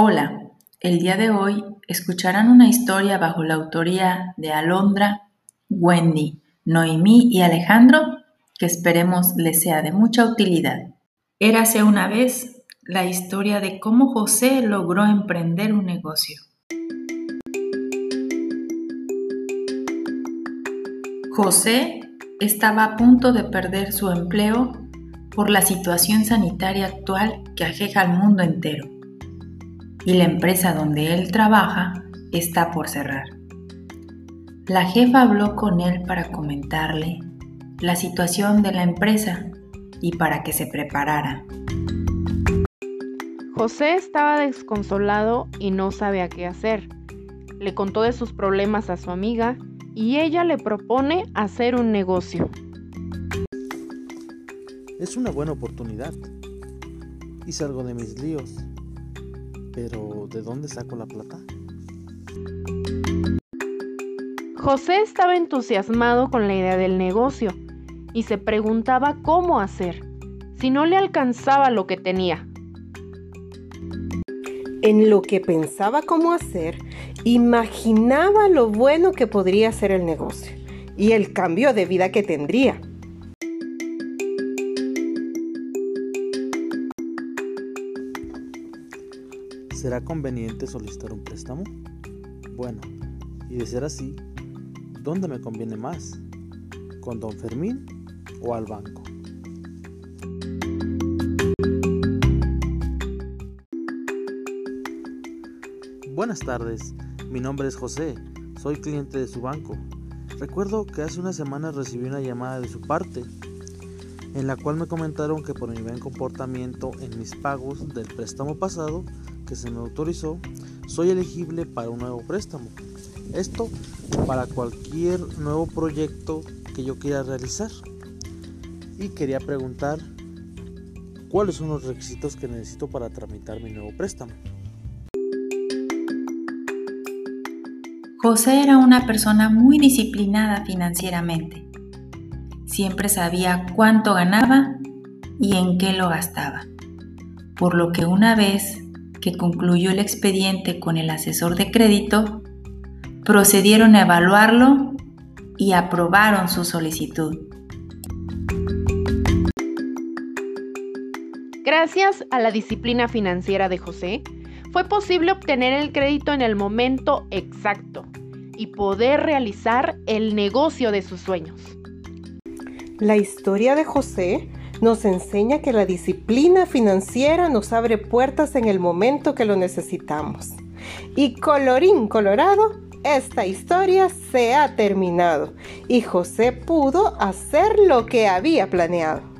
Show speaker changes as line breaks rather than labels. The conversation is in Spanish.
Hola, el día de hoy escucharán una historia bajo la autoría de Alondra, Wendy, Noemí y Alejandro que esperemos les sea de mucha utilidad. Érase una vez la historia de cómo José logró emprender un negocio. José estaba a punto de perder su empleo por la situación sanitaria actual que ajeja al mundo entero y la empresa donde él trabaja está por cerrar. La jefa habló con él para comentarle la situación de la empresa y para que se preparara.
José estaba desconsolado y no sabía qué hacer. Le contó de sus problemas a su amiga y ella le propone hacer un negocio.
Es una buena oportunidad. Y salgo de mis líos pero, ¿de dónde saco la plata?
José estaba entusiasmado con la idea del negocio y se preguntaba cómo hacer, si no le alcanzaba lo que tenía.
En lo que pensaba cómo hacer, imaginaba lo bueno que podría ser el negocio y el cambio de vida que tendría.
¿Será conveniente solicitar un préstamo? Bueno, y de ser así, ¿dónde me conviene más? ¿Con don Fermín o al banco? Buenas tardes, mi nombre es José, soy cliente de su banco. Recuerdo que hace una semana recibí una llamada de su parte en la cual me comentaron que por mi buen comportamiento en mis pagos del préstamo pasado que se me autorizó, soy elegible para un nuevo préstamo. Esto para cualquier nuevo proyecto que yo quiera realizar. Y quería preguntar cuáles son los requisitos que necesito para tramitar mi nuevo préstamo.
José era una persona muy disciplinada financieramente. Siempre sabía cuánto ganaba y en qué lo gastaba. Por lo que una vez que concluyó el expediente con el asesor de crédito, procedieron a evaluarlo y aprobaron su solicitud.
Gracias a la disciplina financiera de José, fue posible obtener el crédito en el momento exacto y poder realizar el negocio de sus sueños.
La historia de José nos enseña que la disciplina financiera nos abre puertas en el momento que lo necesitamos. Y colorín colorado, esta historia se ha terminado y José pudo hacer lo que había planeado.